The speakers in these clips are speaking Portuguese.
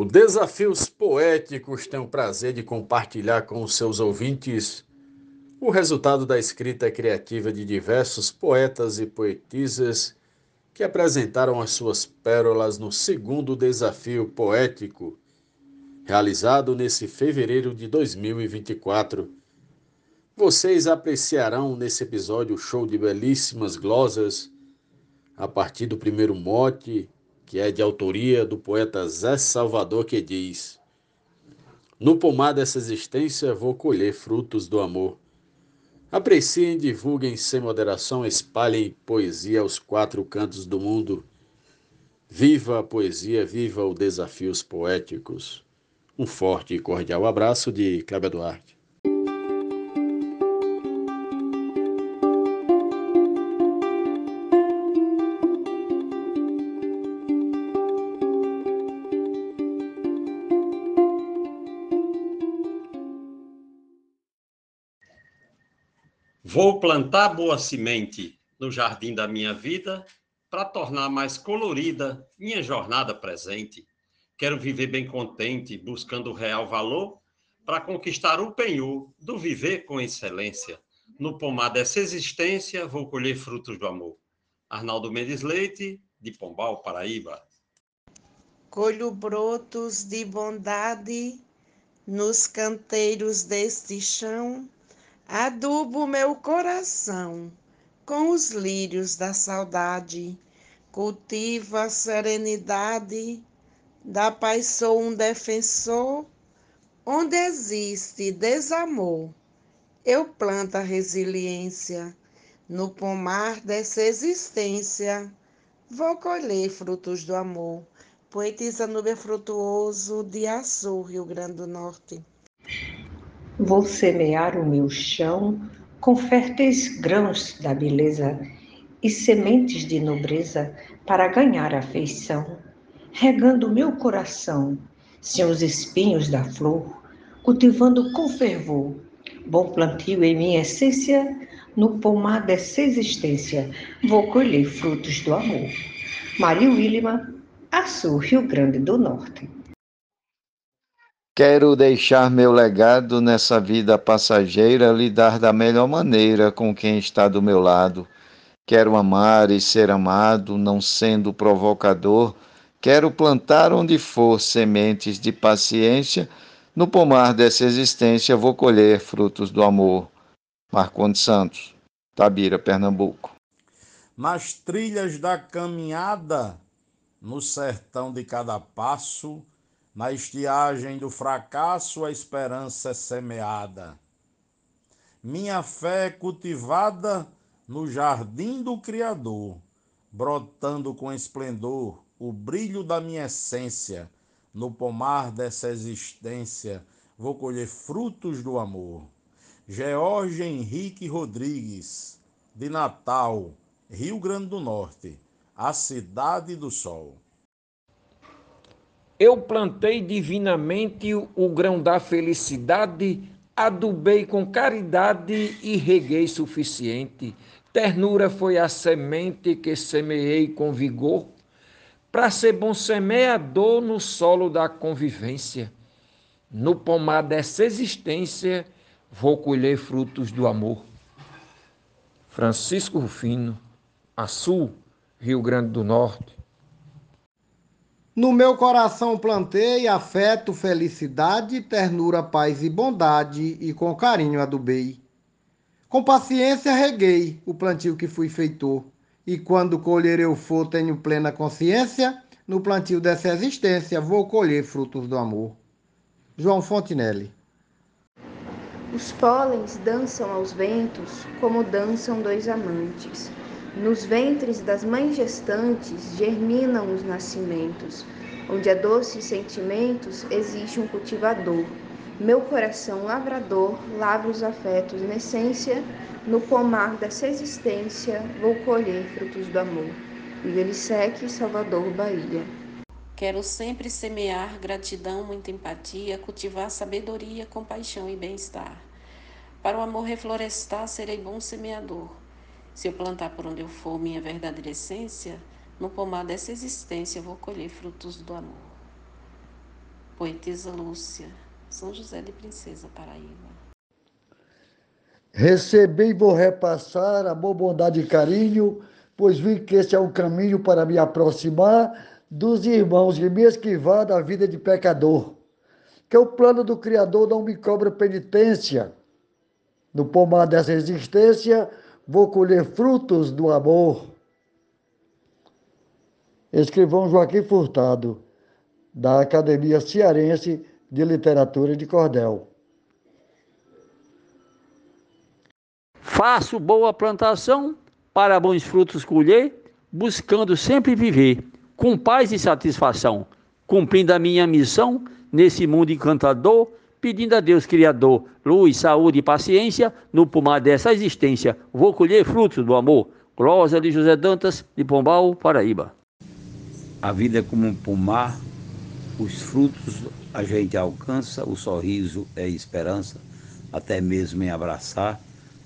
O Desafios Poéticos tem o prazer de compartilhar com os seus ouvintes o resultado da escrita criativa de diversos poetas e poetisas que apresentaram as suas pérolas no segundo desafio poético, realizado nesse fevereiro de 2024. Vocês apreciarão nesse episódio o show de belíssimas glosas a partir do primeiro mote, que é de autoria do poeta Zé Salvador, que diz: No pomar dessa existência vou colher frutos do amor. Apreciem, divulguem sem moderação, espalhem poesia aos quatro cantos do mundo. Viva a poesia, viva os desafios poéticos. Um forte e cordial abraço de Cléber Duarte. Vou plantar boa semente no jardim da minha vida para tornar mais colorida minha jornada presente. Quero viver bem contente, buscando o real valor para conquistar o penhor do viver com excelência. No pomar dessa existência, vou colher frutos do amor. Arnaldo Mendes Leite, de Pombal, Paraíba. Colho brotos de bondade nos canteiros deste chão Adubo meu coração com os lírios da saudade, cultiva a serenidade, da paz sou um defensor, onde existe desamor, eu planto a resiliência, no pomar dessa existência, vou colher frutos do amor. Poetisa Nubia Frutuoso, de Açu, Rio Grande do Norte. Vou semear o meu chão com férteis grãos da beleza e sementes de nobreza para ganhar afeição, regando meu coração sem os espinhos da flor, cultivando com fervor bom plantio em minha essência, no pomar dessa existência vou colher frutos do amor. Maria Willima, Açu, Rio Grande do Norte. Quero deixar meu legado nessa vida passageira, lidar da melhor maneira com quem está do meu lado. Quero amar e ser amado, não sendo provocador. Quero plantar onde for sementes de paciência. No pomar dessa existência vou colher frutos do amor. Marcondes Santos, Tabira, Pernambuco. Nas trilhas da caminhada, no sertão de cada passo, na estiagem do fracasso, a esperança é semeada. Minha fé é cultivada no jardim do Criador, brotando com esplendor o brilho da minha essência. No pomar dessa existência, vou colher frutos do amor. George Henrique Rodrigues, de Natal, Rio Grande do Norte, a cidade do sol. Eu plantei divinamente o grão da felicidade, adubei com caridade e reguei suficiente. Ternura foi a semente que semeei com vigor, para ser bom semeador no solo da convivência. No pomar dessa existência, vou colher frutos do amor. Francisco Rufino, Açu, Rio Grande do Norte. No meu coração plantei afeto, felicidade, ternura, paz e bondade, e com carinho adubei. Com paciência reguei o plantio que fui feitor, e quando colher eu for, tenho plena consciência, no plantio dessa existência vou colher frutos do amor. João Fontinelli. Os pólens dançam aos ventos como dançam dois amantes. Nos ventres das mães gestantes germinam os nascimentos. Onde há doces sentimentos, existe um cultivador. Meu coração lavrador lavra os afetos na essência, no pomar dessa existência vou colher frutos do amor. Ivelisec, Salvador, Bahia. Quero sempre semear gratidão, muita empatia, cultivar sabedoria, compaixão e bem-estar. Para o amor reflorestar, serei bom semeador. Se eu plantar por onde eu for minha verdadeira essência, no pomar dessa existência vou colher frutos do amor. Poetisa Lúcia, São José de Princesa, Paraíba. Recebi e vou repassar amor, bondade e carinho, pois vi que esse é um caminho para me aproximar dos irmãos e me esquivar da vida de pecador. Que o plano do Criador não me cobra penitência. No pomar dessa existência, vou colher frutos do amor. Escrivão Joaquim Furtado, da Academia Cearense de Literatura de Cordel. Faço boa plantação para bons frutos colher, buscando sempre viver com paz e satisfação, cumprindo a minha missão nesse mundo encantador, pedindo a Deus Criador luz, saúde e paciência no pomar dessa existência. Vou colher frutos do amor. Glória de José Dantas, de Pombal, Paraíba. A vida é como um pomar, os frutos a gente alcança, o sorriso é esperança, até mesmo em abraçar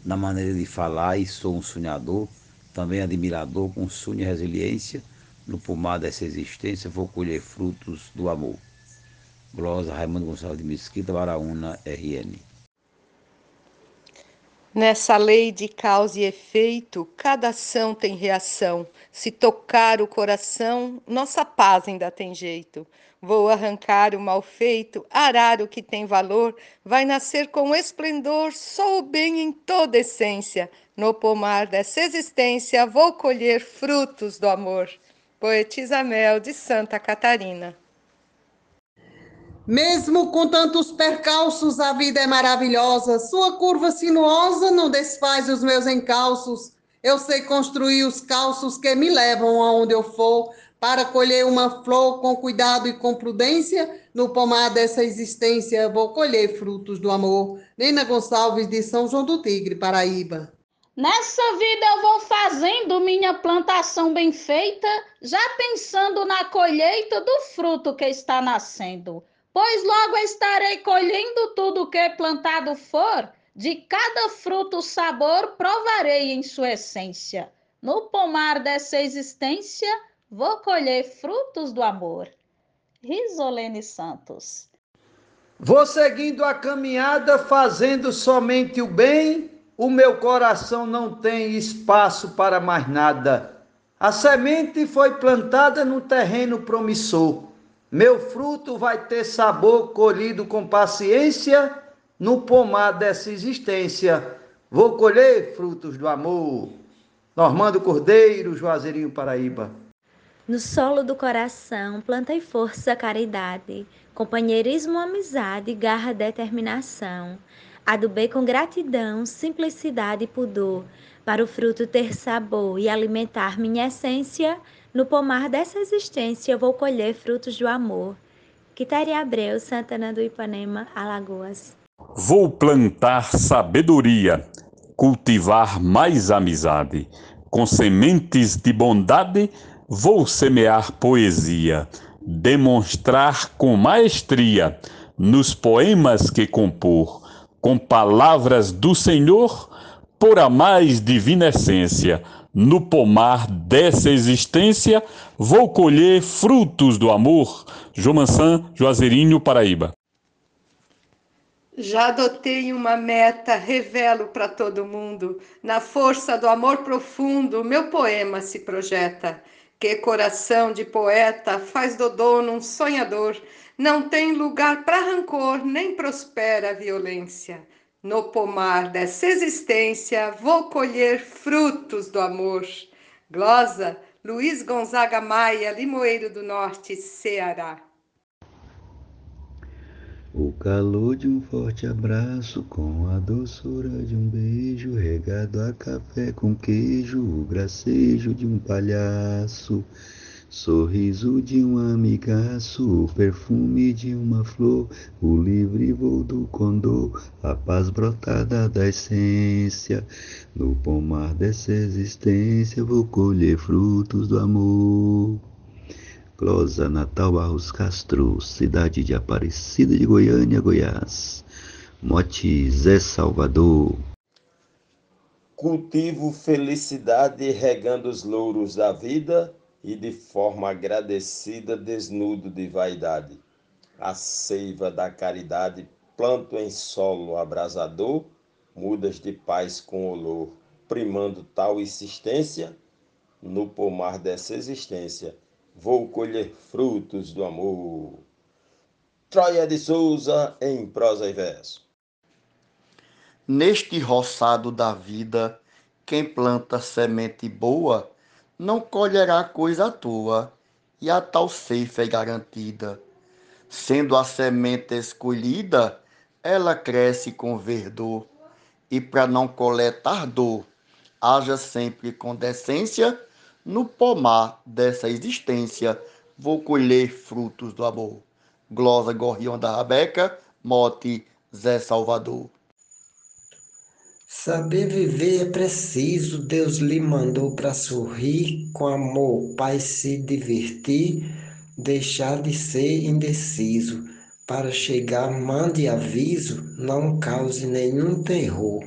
na maneira de falar e sou um sonhador, também admirador, com sonho e resiliência. No pomar dessa existência vou colher frutos do amor. Glosa Raimundo Gonçalves de Mesquita, Baraúna, RN. Nessa lei de causa e efeito, cada ação tem reação. Se tocar o coração, nossa paz ainda tem jeito. Vou arrancar o mal feito, arar o que tem valor, vai nascer com esplendor, só o bem em toda essência. No pomar dessa existência, vou colher frutos do amor. Poetisa Mel de Santa Catarina. Mesmo com tantos percalços, a vida é maravilhosa. Sua curva sinuosa não desfaz os meus encalços. Eu sei construir os calços que me levam aonde eu for para colher uma flor com cuidado e com prudência, no pomar dessa existência vou colher frutos do amor. Nena Gonçalves, de São João do Tigre, Paraíba. Nessa vida eu vou fazendo minha plantação bem feita, já pensando na colheita do fruto que está nascendo. Pois logo estarei colhendo tudo que plantado for, de cada fruto sabor provarei em sua essência. No pomar dessa existência, Vou colher frutos do amor. Risolene Santos. Vou seguindo a caminhada, fazendo somente o bem, o meu coração não tem espaço para mais nada. A semente foi plantada no terreno promissor. Meu fruto vai ter sabor colhido com paciência no pomar dessa existência. Vou colher frutos do amor. Normando Cordeiro, Juazeirinho Paraíba. No solo do coração, plantei força, caridade, companheirismo, amizade, garra, determinação. Adubei com gratidão, simplicidade e pudor, para o fruto ter sabor e alimentar minha essência. No pomar dessa existência, eu vou colher frutos do amor. Quitaria Abreu, Santana do Ipanema, Alagoas. Vou plantar sabedoria, cultivar mais amizade, com sementes de bondade Vou semear poesia, demonstrar com maestria nos poemas que compor, com palavras do Senhor, por a mais divina essência, no pomar dessa existência, vou colher frutos do amor. Jomansan, Juazeirinho, Paraíba. Já adotei uma meta, revelo para todo mundo. Na força do amor profundo, meu poema se projeta. Que coração de poeta faz do dono um sonhador, não tem lugar para rancor, nem prospera a violência. No pomar dessa existência vou colher frutos do amor. Glosa, Luiz Gonzaga Maia, Limoeiro do Norte, Ceará. O calor de um forte abraço, com a doçura de um beijo, regado a café com queijo, o gracejo de um palhaço, sorriso de um amigaço, perfume de uma flor, o livre voo do condor, a paz brotada da essência. No pomar dessa existência vou colher frutos do amor. Closa Natal Barros Castro, cidade de Aparecida de Goiânia, Goiás. Mote Zé Salvador. Cultivo felicidade regando os louros da vida e de forma agradecida desnudo de vaidade. a seiva da caridade, planto em solo abrasador, mudas de paz com olor, primando tal insistência, no pomar dessa existência, vou colher frutos do amor. Troia de Souza, em prosa e verso. Neste roçado da vida, quem planta semente boa, não colherá coisa à toa, e a tal ceifa é garantida. Sendo a semente escolhida, ela cresce com verdor, e para não coletar dor, haja sempre com decência, no pomar dessa existência, vou colher frutos do amor. Glosa Gorrião da Rabeca, mote Zé Salvador. Saber viver é preciso, Deus lhe mandou para sorrir, com amor, paz se divertir, deixar de ser indeciso. Para chegar, mande aviso, não cause nenhum terror.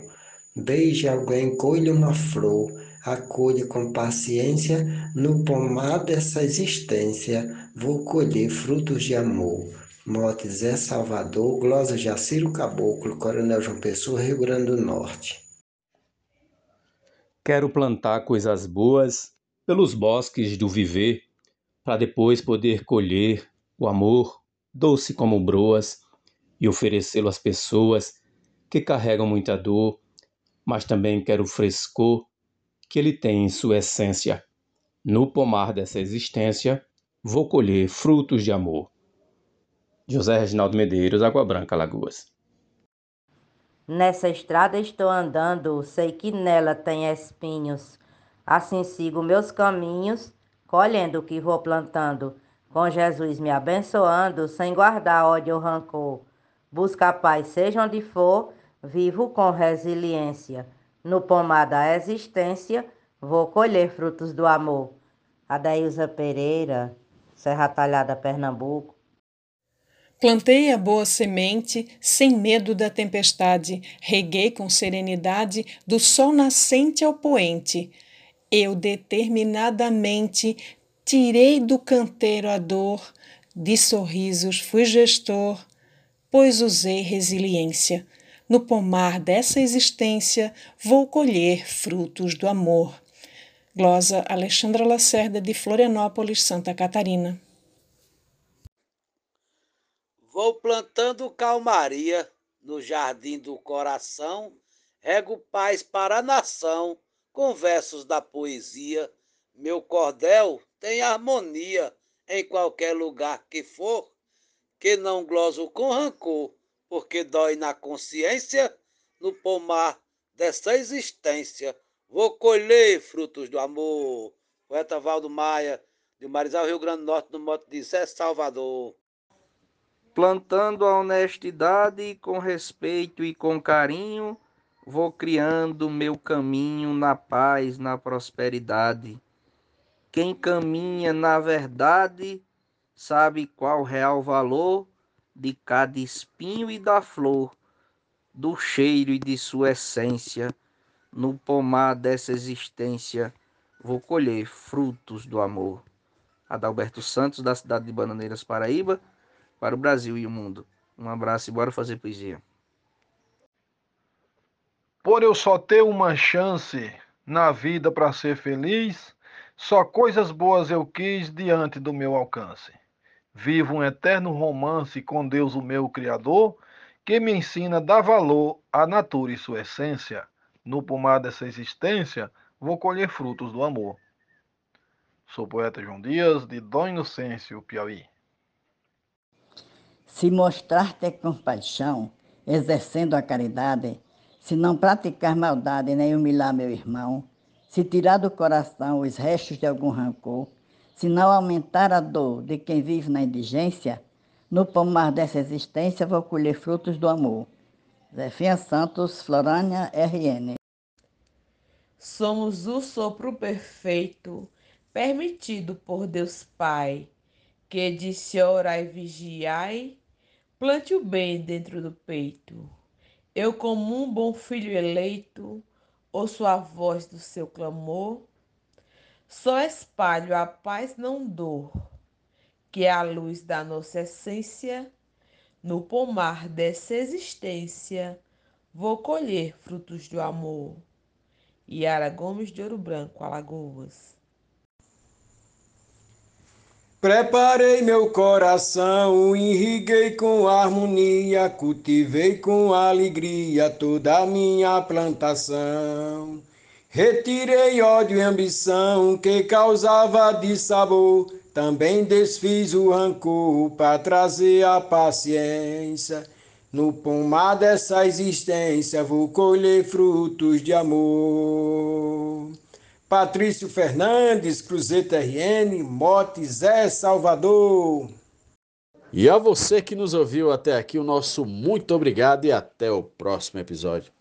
Beije alguém, colhe uma flor, acolhe com paciência, no pomar dessa existência, vou colher frutos de amor. Mote Zé Salvador, Glosa Jaciro Caboclo, Coronel João Pessoa, Rio Grande do Norte. Quero plantar coisas boas pelos bosques do viver, para depois poder colher o amor doce como broas e oferecê-lo às pessoas que carregam muita dor, mas também quero o frescor que ele tem em sua essência. No pomar dessa existência, vou colher frutos de amor. José Reginaldo Medeiros, Água Branca, Lagoas. Nessa estrada estou andando, sei que nela tem espinhos. Assim sigo meus caminhos, colhendo o que vou plantando. Com Jesus me abençoando, sem guardar ódio ou rancor. Busca a paz, seja onde for, vivo com resiliência. No pomar da existência, vou colher frutos do amor. Adailza Pereira, Serra Talhada, Pernambuco. Plantei a boa semente sem medo da tempestade, reguei com serenidade do sol nascente ao poente. Eu determinadamente tirei do canteiro a dor, de sorrisos fui gestor, pois usei resiliência. No pomar dessa existência vou colher frutos do amor. Glosa Alexandra Lacerda, de Florianópolis, Santa Catarina. Vou plantando calmaria no jardim do coração, rego paz para a nação, com versos da poesia. Meu cordel tem harmonia em qualquer lugar que for, que não gloso com rancor, porque dói na consciência, no pomar dessa existência. Vou colher frutos do amor. Poeta Valdo Maia, de Marizal, Rio Grande do Norte, no moto de Zé Salvador plantando a honestidade com respeito e com carinho, vou criando meu caminho na paz, na prosperidade. Quem caminha na verdade sabe qual real valor de cada espinho e da flor, do cheiro e de sua essência. No pomar dessa existência vou colher frutos do amor. Adalberto Santos, da cidade de Bananeiras, Paraíba para o Brasil e o mundo. Um abraço e bora fazer poesia. Por eu só ter uma chance na vida para ser feliz, só coisas boas eu quis diante do meu alcance. Vivo um eterno romance com Deus, o meu Criador, que me ensina a dar valor à natura e sua essência. No pomar dessa existência, vou colher frutos do amor. Sou poeta João Dias, de Dom Inocêncio, Piauí. Se mostrar ter compaixão, exercendo a caridade, se não praticar maldade nem humilhar meu irmão, se tirar do coração os restos de algum rancor, se não aumentar a dor de quem vive na indigência, no pomar dessa existência vou colher frutos do amor. Zefinha Santos, Florânia, RN. Somos o sopro perfeito, permitido por Deus Pai, que disse orai e vigiai, Plante o bem dentro do peito. Eu, como um bom filho eleito, ouço a voz do seu clamor. Só espalho a paz, não dor, que é a luz da nossa essência, No pomar dessa existência, vou colher frutos do amor. Yara Gomes de Ouro Branco, Alagoas. Preparei meu coração, irriguei com harmonia, cultivei com alegria toda a minha plantação. Retirei ódio e ambição que causava dissabor, também desfiz o rancor para trazer a paciência. No pomar dessa existência vou colher frutos de amor. Patrício Fernandes, Cruzeiro RN, Mote Zé Salvador. E a você que nos ouviu até aqui, o nosso muito obrigado e até o próximo episódio.